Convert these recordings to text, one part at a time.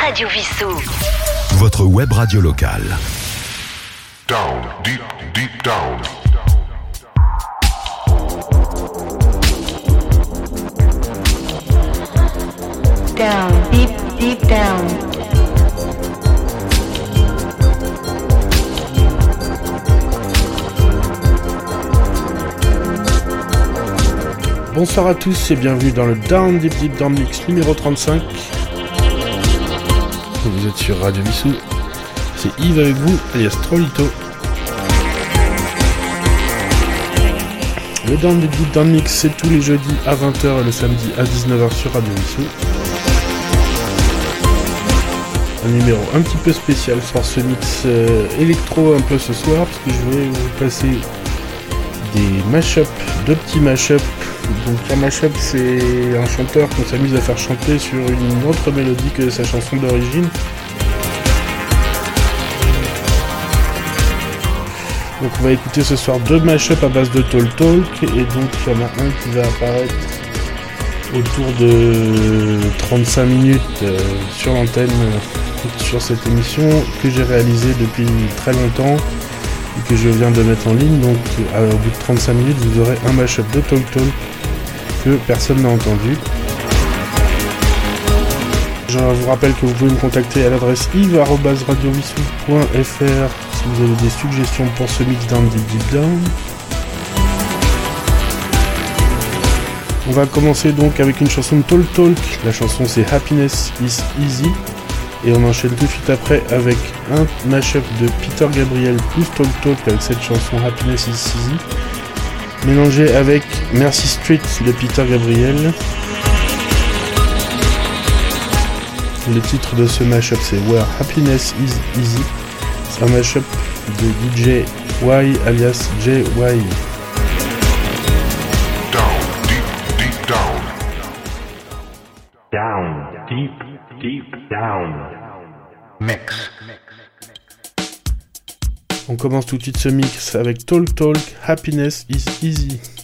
Radio Vissou. Votre web radio locale. Down, deep, deep down. Down, deep, deep down. Bonsoir à tous et bienvenue dans le Down Deep Deep Down Mix numéro 35. Vous êtes sur Radio Vissou. C'est Yves avec vous, alias Trollito. Le Down Deep Down Mix, c'est tous les jeudis à 20h et le samedi à 19h sur Radio Vissou. Un numéro un petit peu spécial sur ce mix euh, électro un peu ce soir, parce que je vais vous passer des mashups, deux petits mashups. Donc un mashup c'est un chanteur qu'on s'amuse à faire chanter sur une autre mélodie que sa chanson d'origine. Donc on va écouter ce soir deux mashups à base de Talk Talk et donc il y en a un qui va apparaître autour de 35 minutes euh, sur l'antenne euh, sur cette émission que j'ai réalisée depuis très longtemps et que je viens de mettre en ligne. Donc au bout de 35 minutes vous aurez un mashup de Talk Talk que personne n'a entendu. Je vous rappelle que vous pouvez me contacter à l'adresse yves.radiovissou.fr si vous avez des suggestions pour ce mix down deep deep down. On va commencer donc avec une chanson de Talk Talk. La chanson c'est Happiness is Easy. Et on enchaîne tout de suite après avec un mashup de Peter Gabriel plus Talk Talk avec cette chanson Happiness is Easy. Mélangé avec Mercy Street de Peter Gabriel. Le titre de ce mashup c'est Where Happiness is Easy. C'est un mashup de DJ Y alias JY. Down, deep, deep down. Down, deep, deep down. Mix. On commence tout de suite ce mix avec Talk Talk, Happiness is Easy.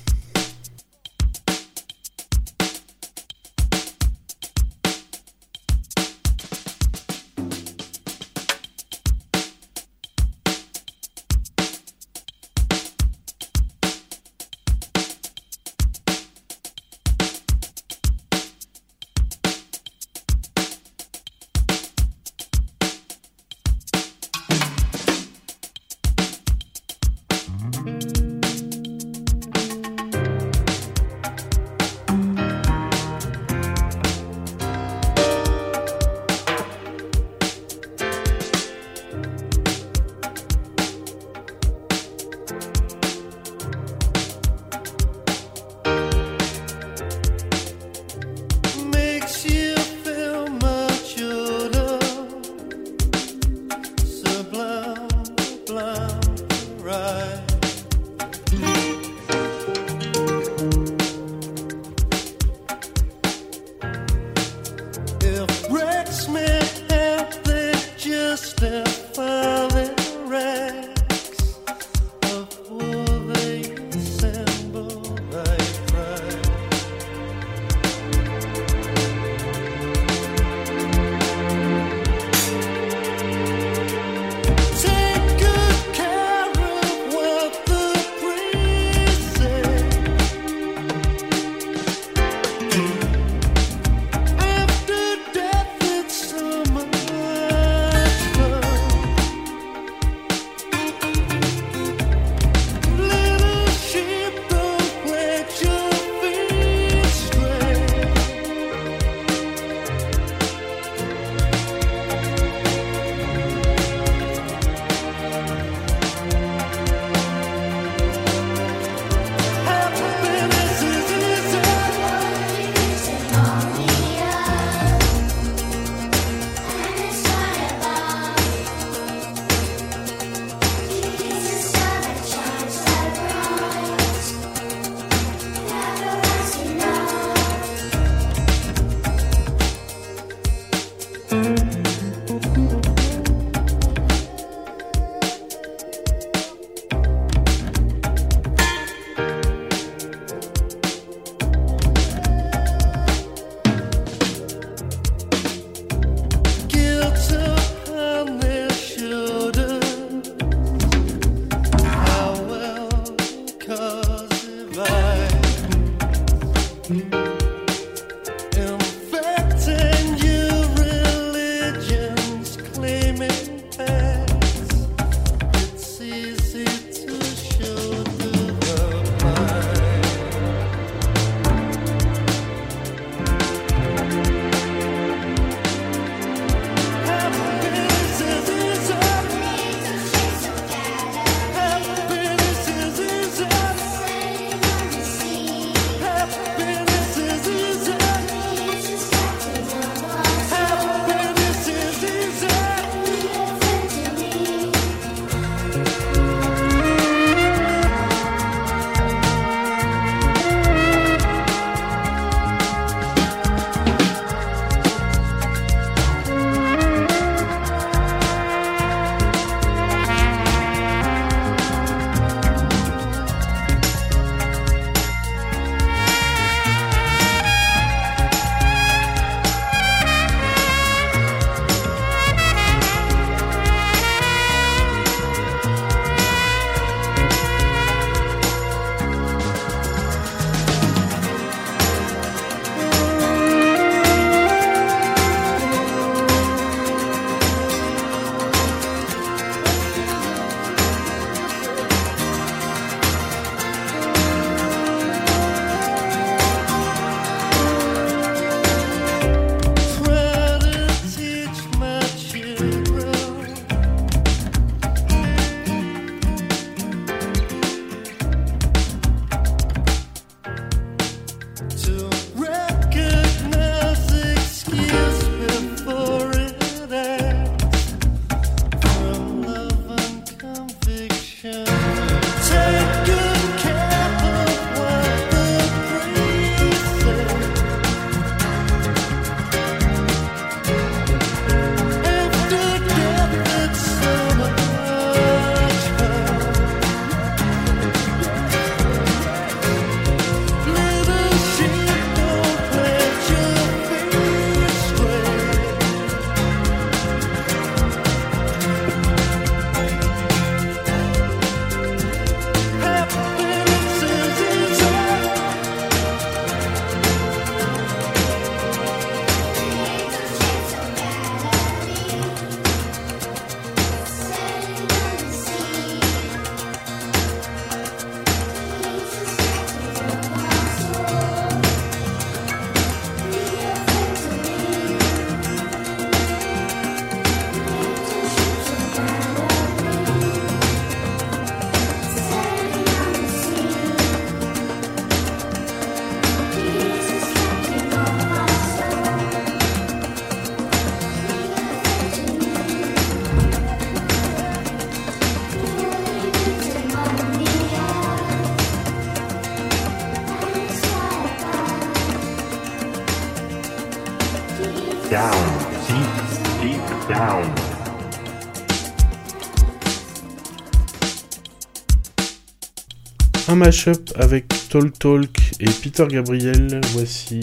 en mashup avec Talk Talk et Peter Gabriel, voici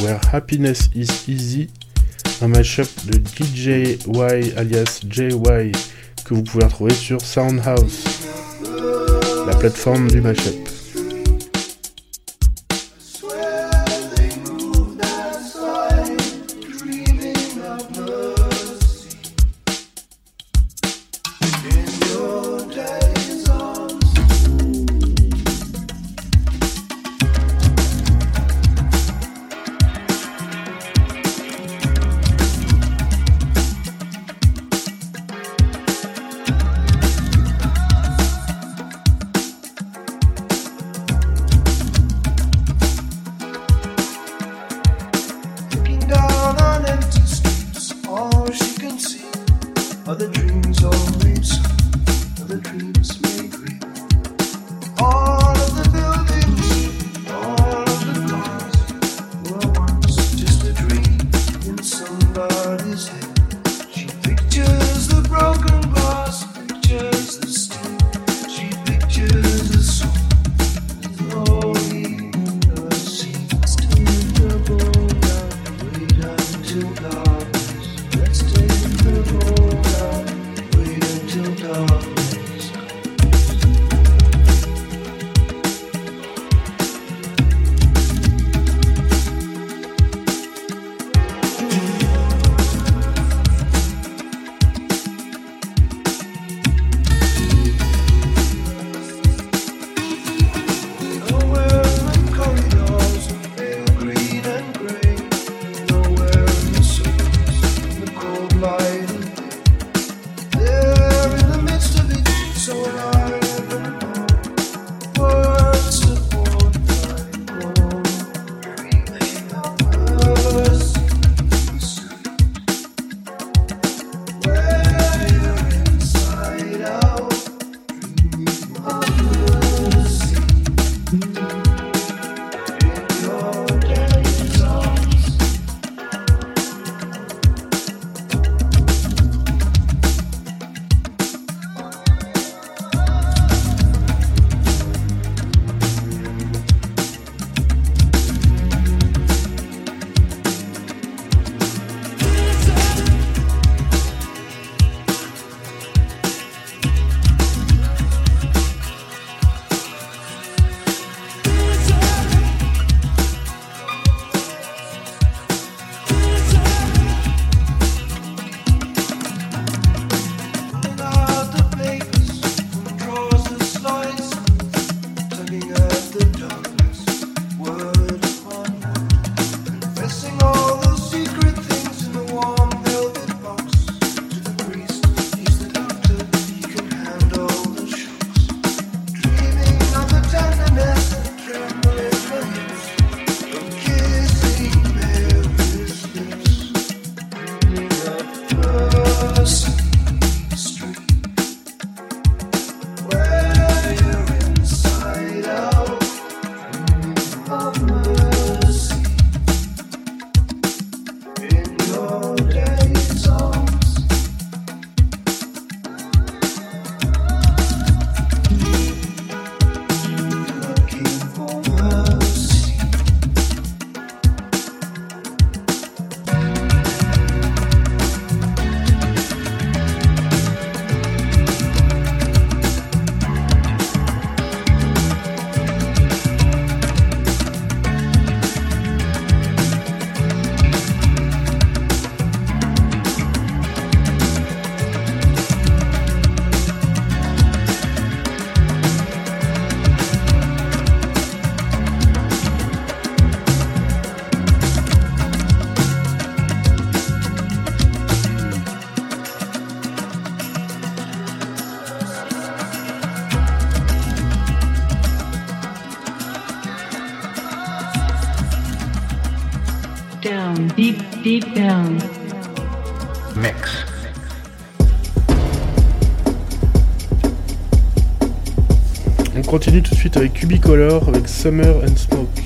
Where Happiness is Easy, un mashup de DJY alias JY que vous pouvez retrouver sur Soundhouse, la plateforme du mashup. avec Cubicolor avec Summer and Smoke.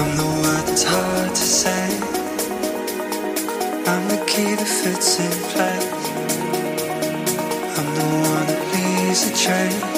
I'm the word that's hard to say. I'm the key that fits in place. I'm the one that leaves a trace.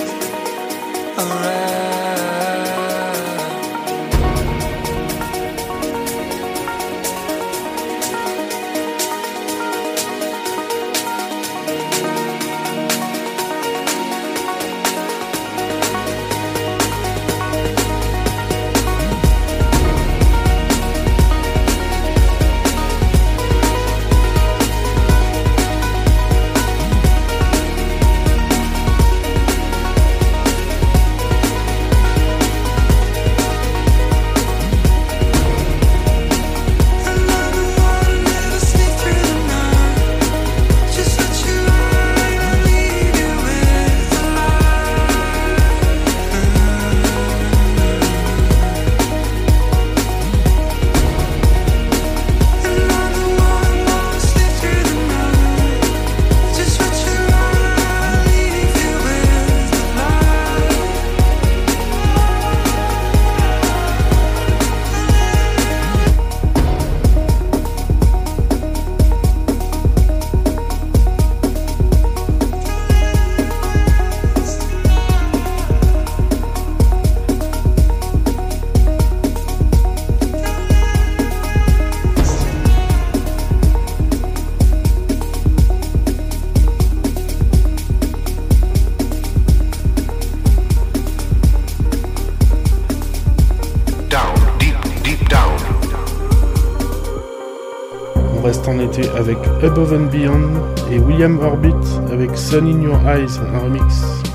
Reste en été avec Above and Beyond et William Orbit avec Sun in Your Eyes, un remix.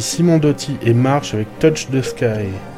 Simon Dotti et Marche avec Touch the Sky.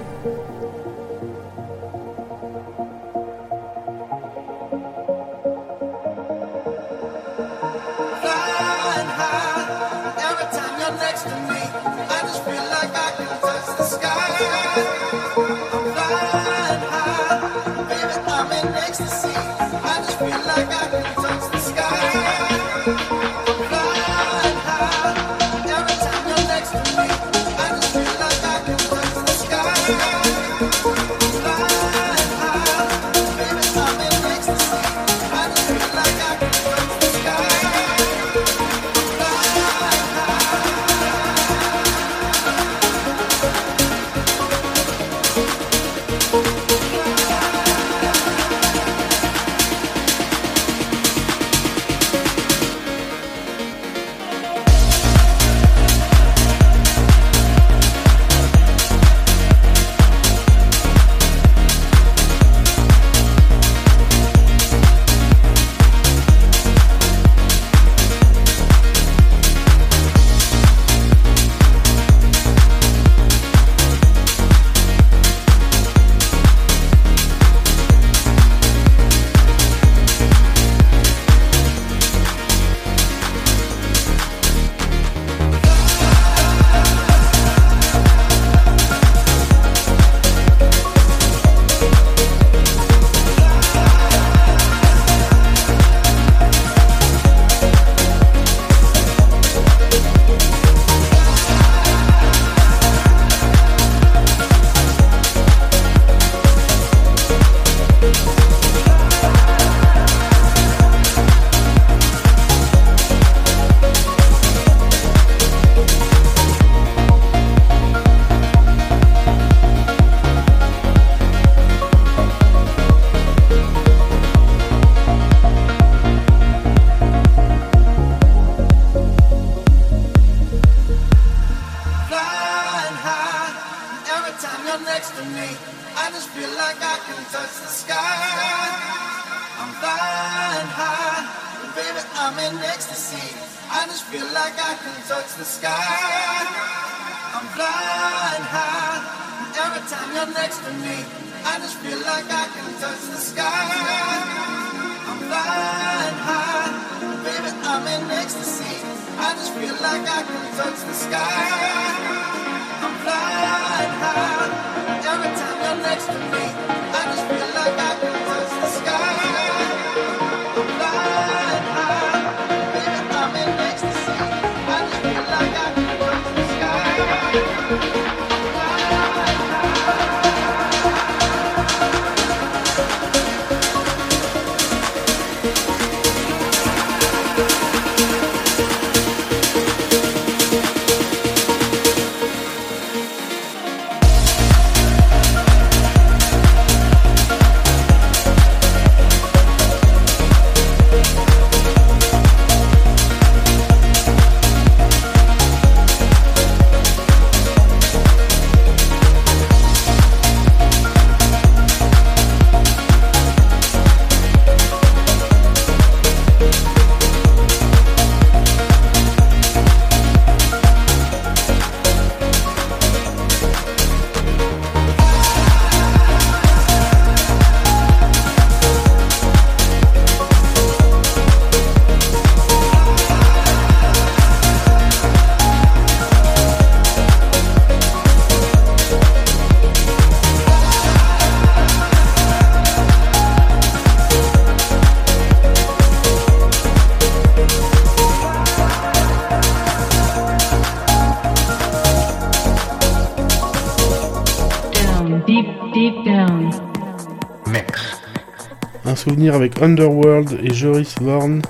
avec Underworld et Joris Vorn,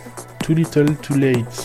Too Little Too Late.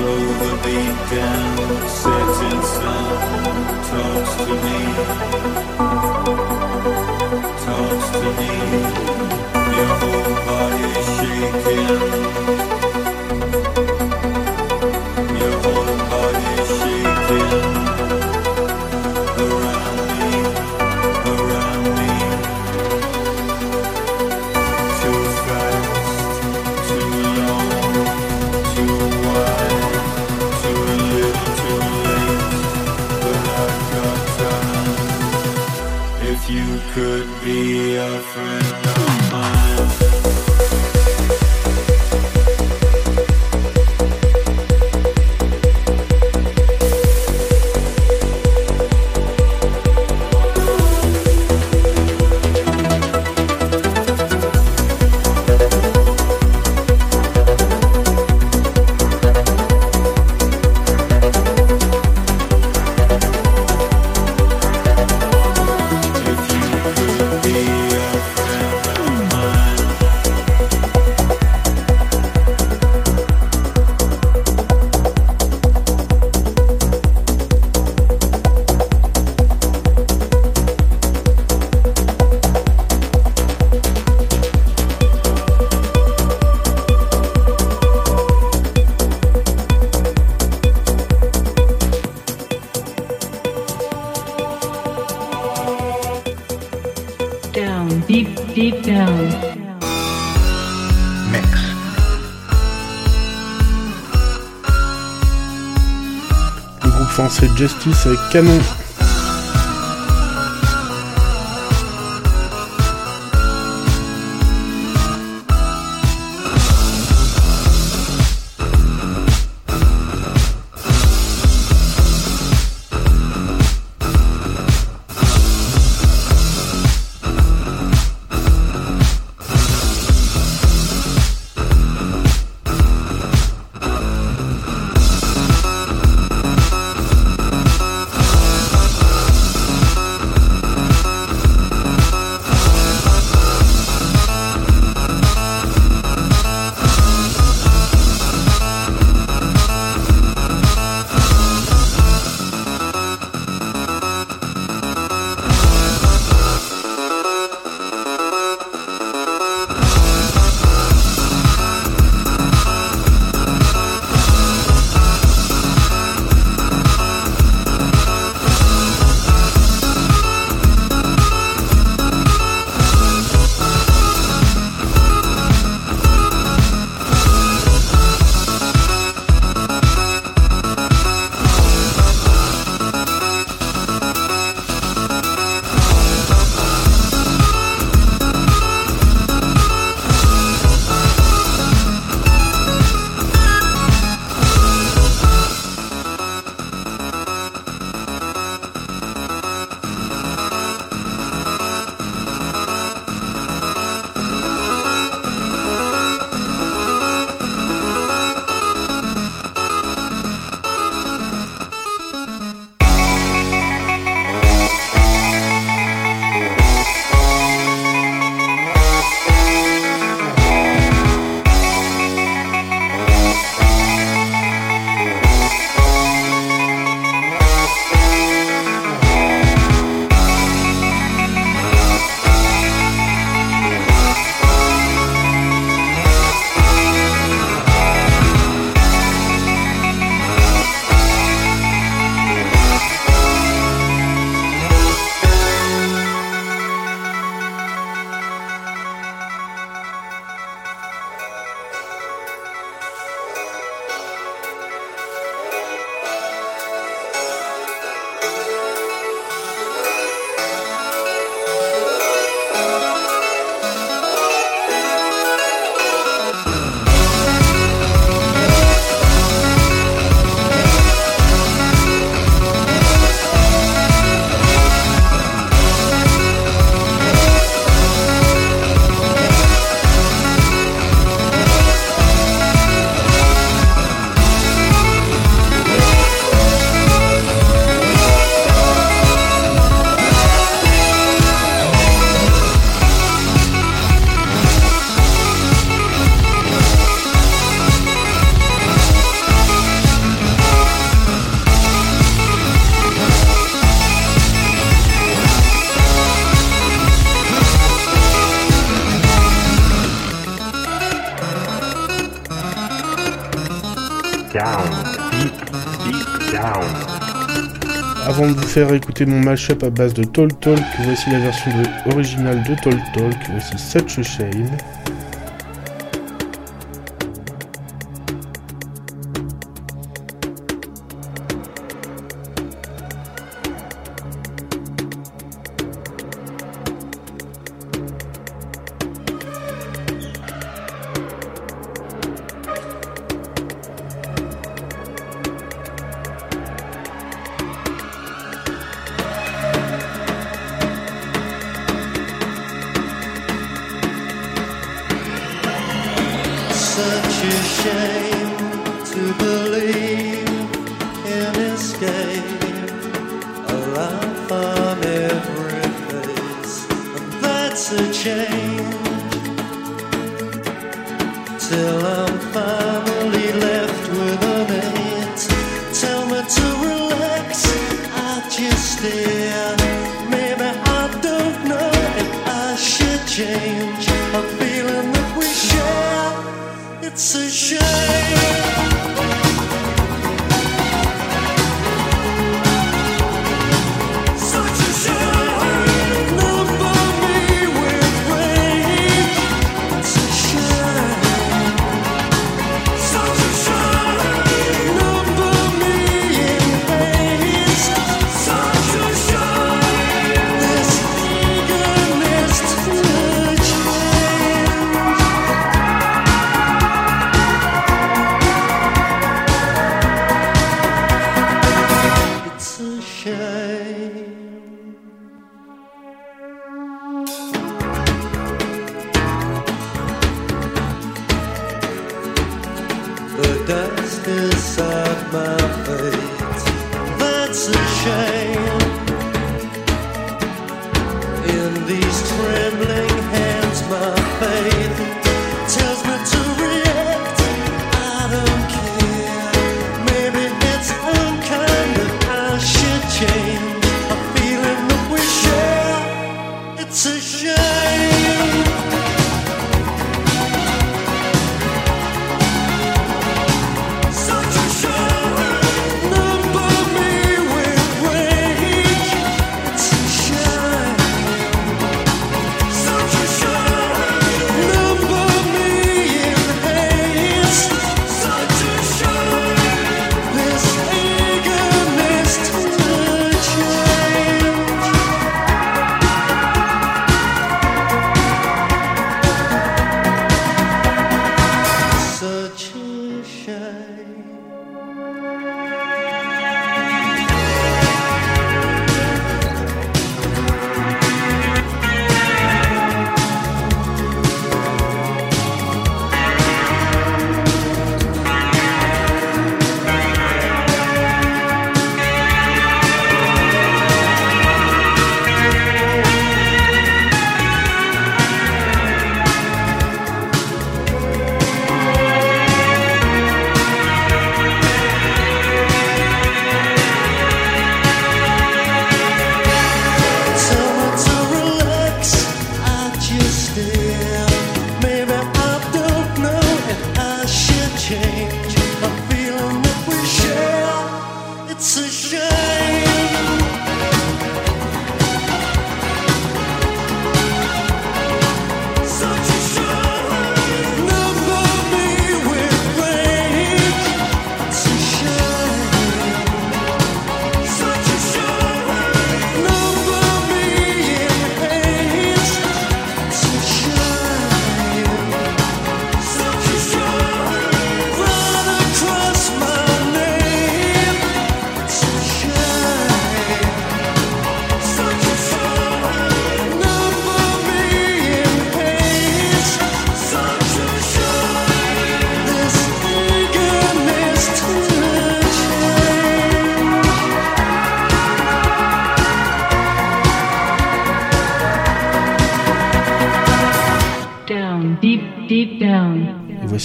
Slow the beat down, set in sun, talks to me. Justice avec Canon. faire écouter mon mashup à base de Tall Talk. Voici la version originale de Tall Talk. Voici Such a Shame.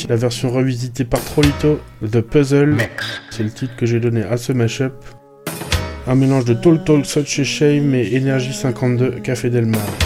la version revisitée par Trolito The Puzzle. C'est le titre que j'ai donné à ce mashup. Un mélange de Tall Talk, Such a Shame et Energy 52 Café Del Mar.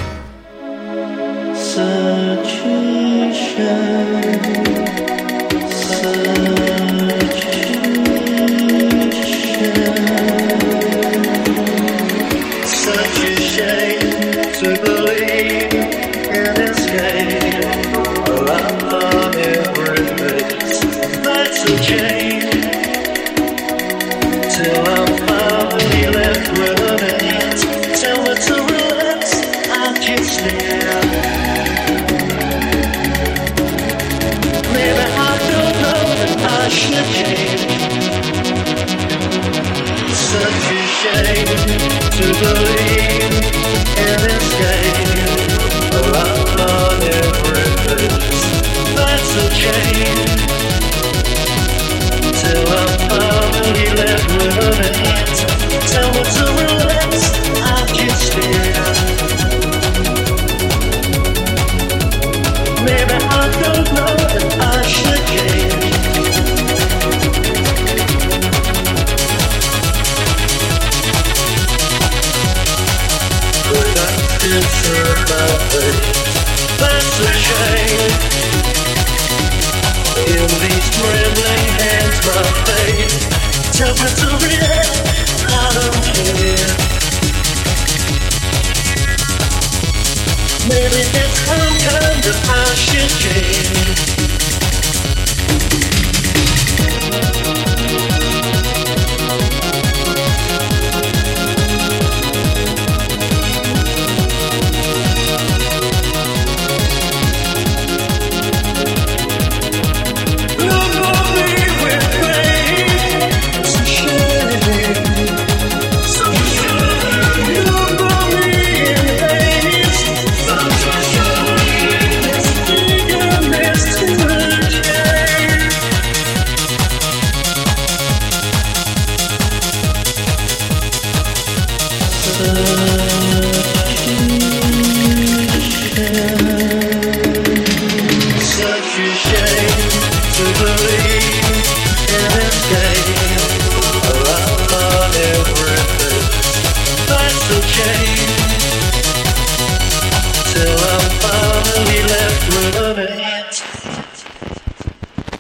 change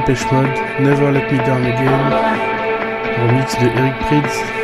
Dépêche Mode, Never Let Me Down Again, remix de Eric Prydz.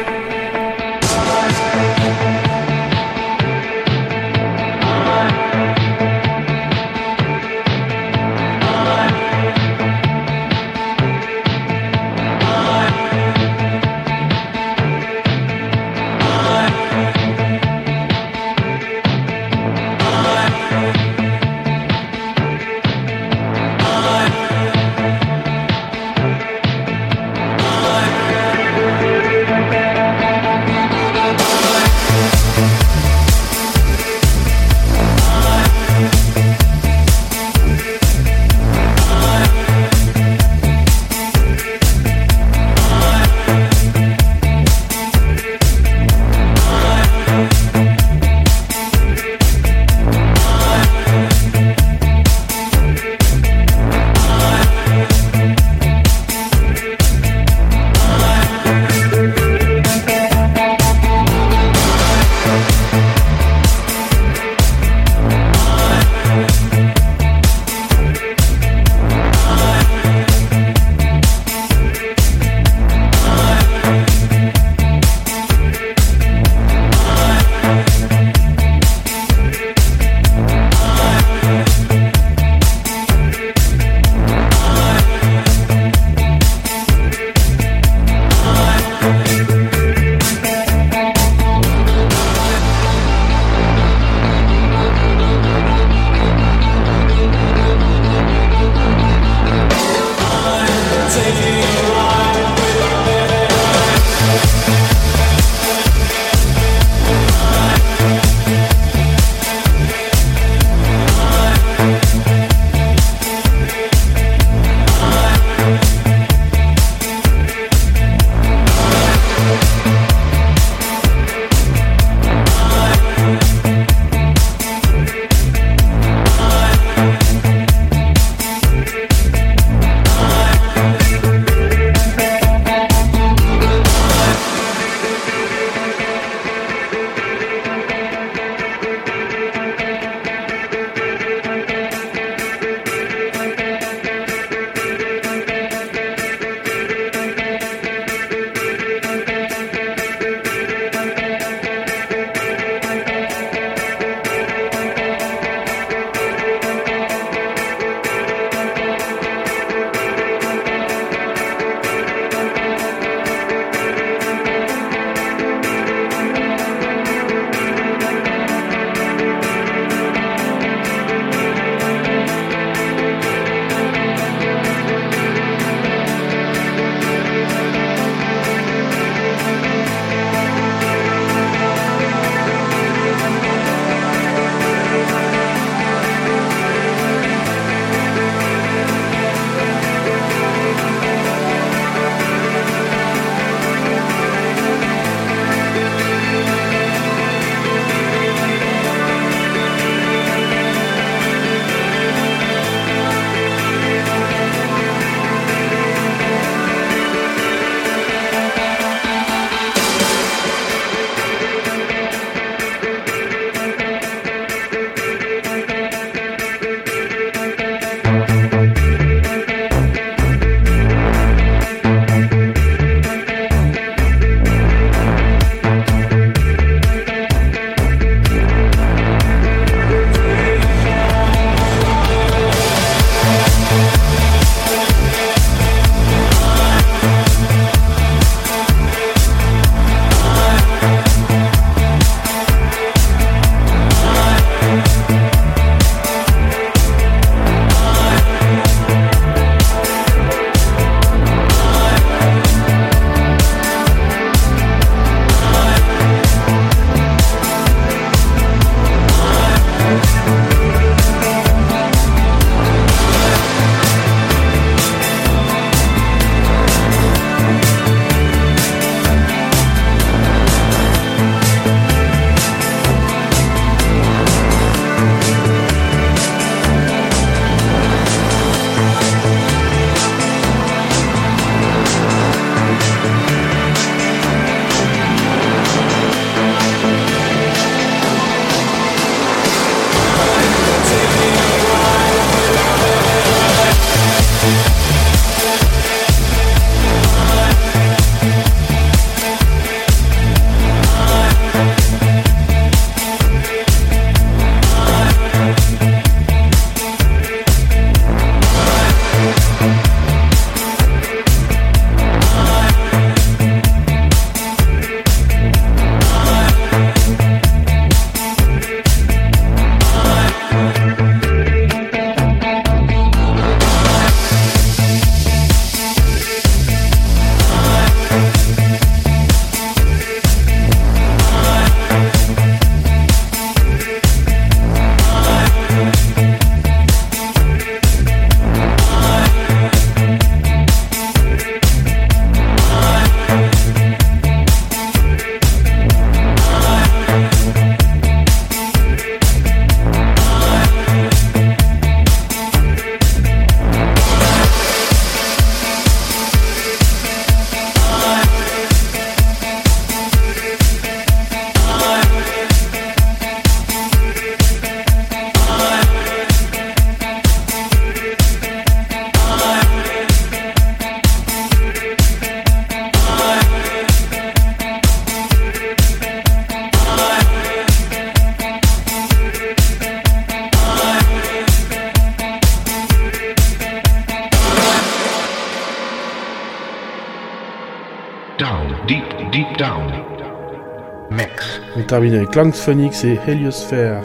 Avec et Heliosphere.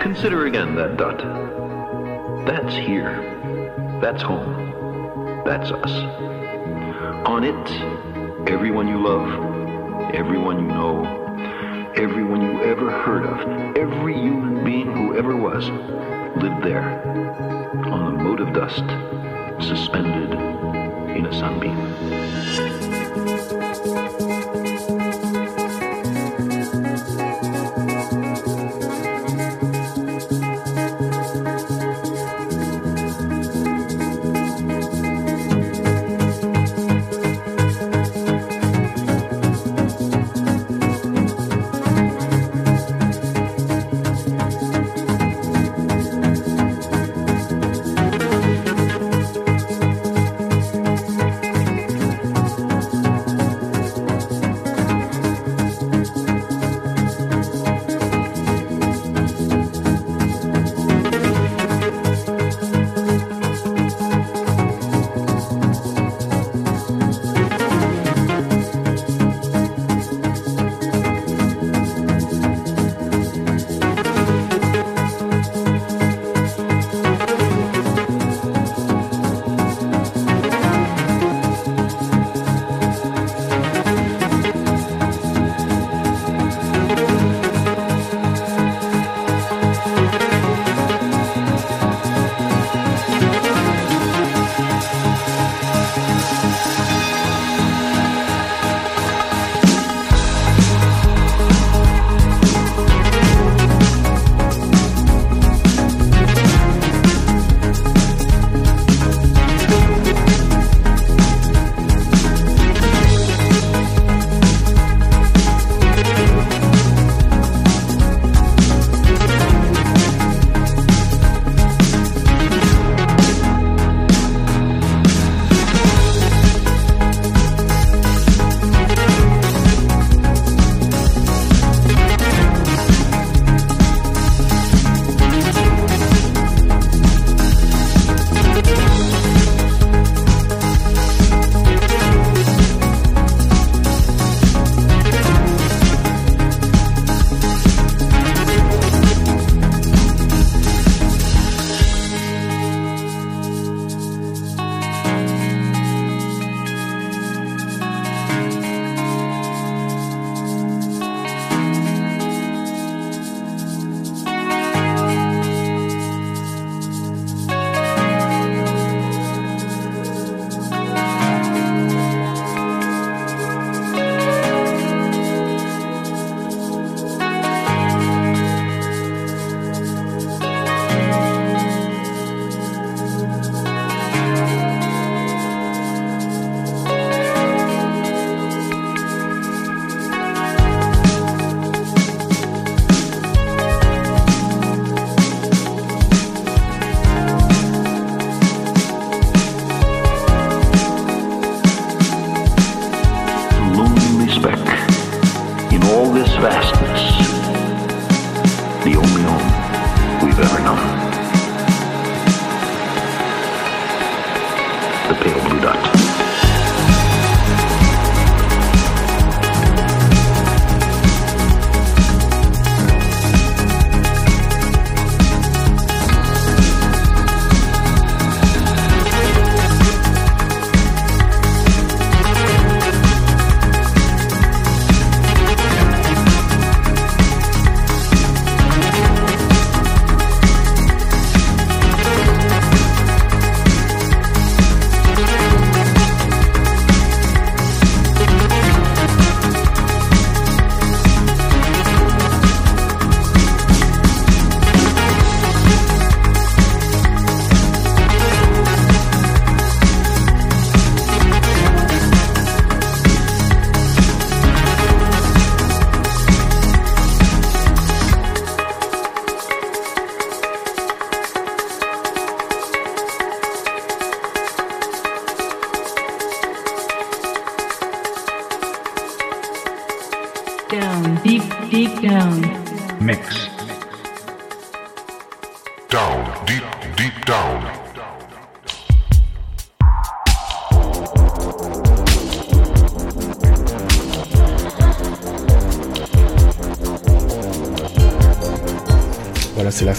Consider again that dot. That's here. That's home. That's us. On it, everyone you love, everyone you know, everyone you ever heard of, every human being who ever was, lived there. On the mote of dust, suspended in a sunbeam.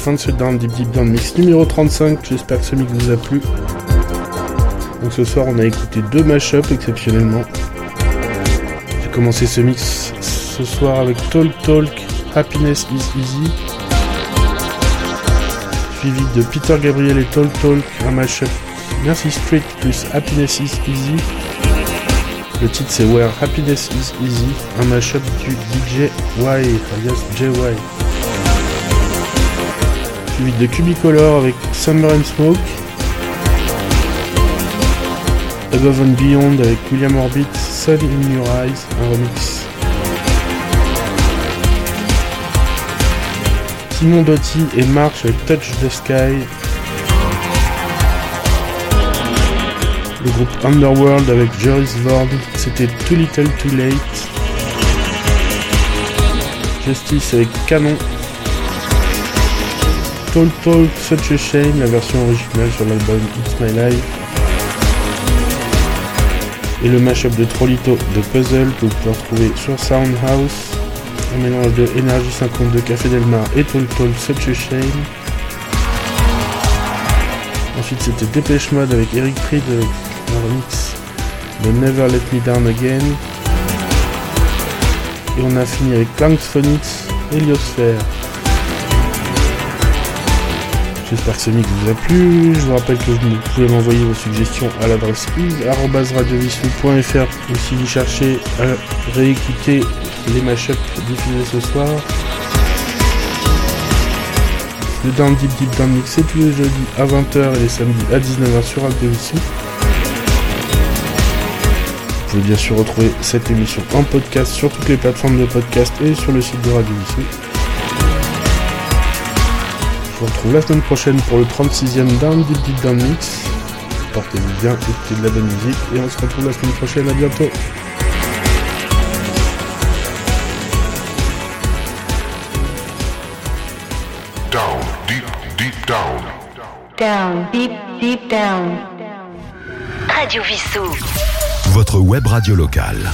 Fin de ce Down Deep Deep Down Mix numéro 35. J'espère que ce mix vous a plu. Donc ce soir, on a écouté deux mashups exceptionnellement. J'ai commencé ce mix ce soir avec Talk Talk, Happiness is Easy. Suivi de Peter Gabriel et Talk Talk, un mashup Merci Street plus Happiness is Easy. Le titre c'est Where Happiness is Easy, un mashup du DJ Y, alias JY. Suivi de Cubicolor avec Summer and Smoke. Above and Beyond avec William Orbit, Sun in Your Eyes, un remix. Simon Doty et March avec Touch the Sky. Le groupe Underworld avec Joris Vorn, c'était Too Little Too Late. Justice avec Canon. Talk Talk Such a Shame, la version originale sur l'album It's My Life. Et le mashup de Trollito de Puzzle que vous pouvez retrouver sur Soundhouse. Un mélange de Energy 52 Café Del Mar et Talk Talk Such a Shame. Ensuite c'était Dépêche Mode avec Eric Pryd avec un remix de Never Let Me Down Again. Et on a fini avec Planks Phonics, Heliosphère. J'espère que ce mix vous a plu. Je vous rappelle que vous pouvez m'envoyer vos suggestions à l'adresse radiovisu.fr ou si vous cherchez à réécouter les mashups diffusés ce soir. Le Down Deep Deep Down c'est tous les jeudis à 20h et les samedis à 19h sur Radio Visu. Vous pouvez bien sûr retrouver cette émission en podcast sur toutes les plateformes de podcast et sur le site de Radio Visu. Je vous retrouve la semaine prochaine pour le 36e Down Deep Deep Down Mix. Portez-vous bien, écoutez de la bonne musique et on se retrouve la semaine prochaine. À bientôt. Down, deep, deep down. Down, deep, deep down. Radio Vissou. Votre web radio locale.